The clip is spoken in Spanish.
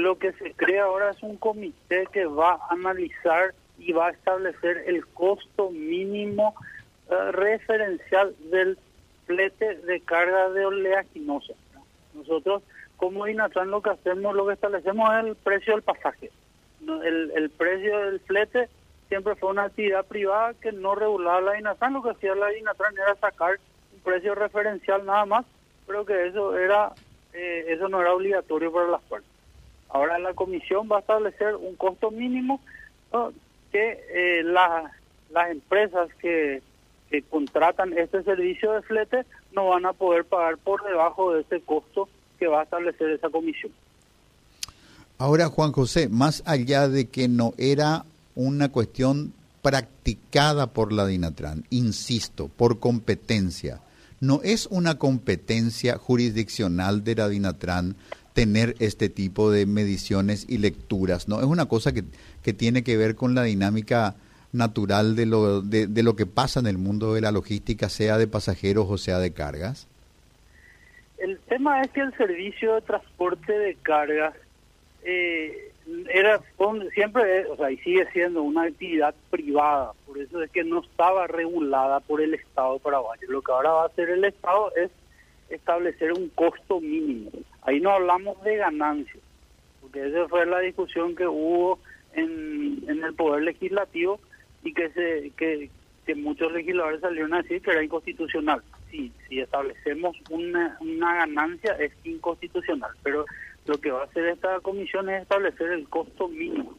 lo que se crea ahora es un comité que va a analizar y va a establecer el costo mínimo eh, referencial del flete de carga de oleaginosa. Nosotros, como Dinatran, lo que hacemos, lo que establecemos es el precio del pasaje. El, el precio del flete siempre fue una actividad privada que no regulaba la Dinatran. Lo que hacía la Dinatran era sacar un precio referencial nada más, pero que eso era eh, eso no era obligatorio para las partes. Ahora la comisión va a establecer un costo mínimo que eh, las empresas que, que contratan este servicio de flete no van a poder pagar por debajo de ese costo que va a establecer esa comisión. Ahora, Juan José, más allá de que no era una cuestión practicada por la Dinatran, insisto, por competencia, no es una competencia jurisdiccional de la Dinatran tener este tipo de mediciones y lecturas, ¿no? Es una cosa que, que tiene que ver con la dinámica natural de lo, de, de, lo que pasa en el mundo de la logística, sea de pasajeros o sea de cargas? El tema es que el servicio de transporte de cargas eh, era siempre, o sea, y sigue siendo una actividad privada, por eso es que no estaba regulada por el Estado paraguayo. Lo que ahora va a hacer el Estado es establecer un costo mínimo. Ahí no hablamos de ganancias, porque esa fue la discusión que hubo en, en el Poder Legislativo y que, se, que, que muchos legisladores salieron a decir que era inconstitucional. Sí, si establecemos una, una ganancia es inconstitucional, pero lo que va a hacer esta comisión es establecer el costo mínimo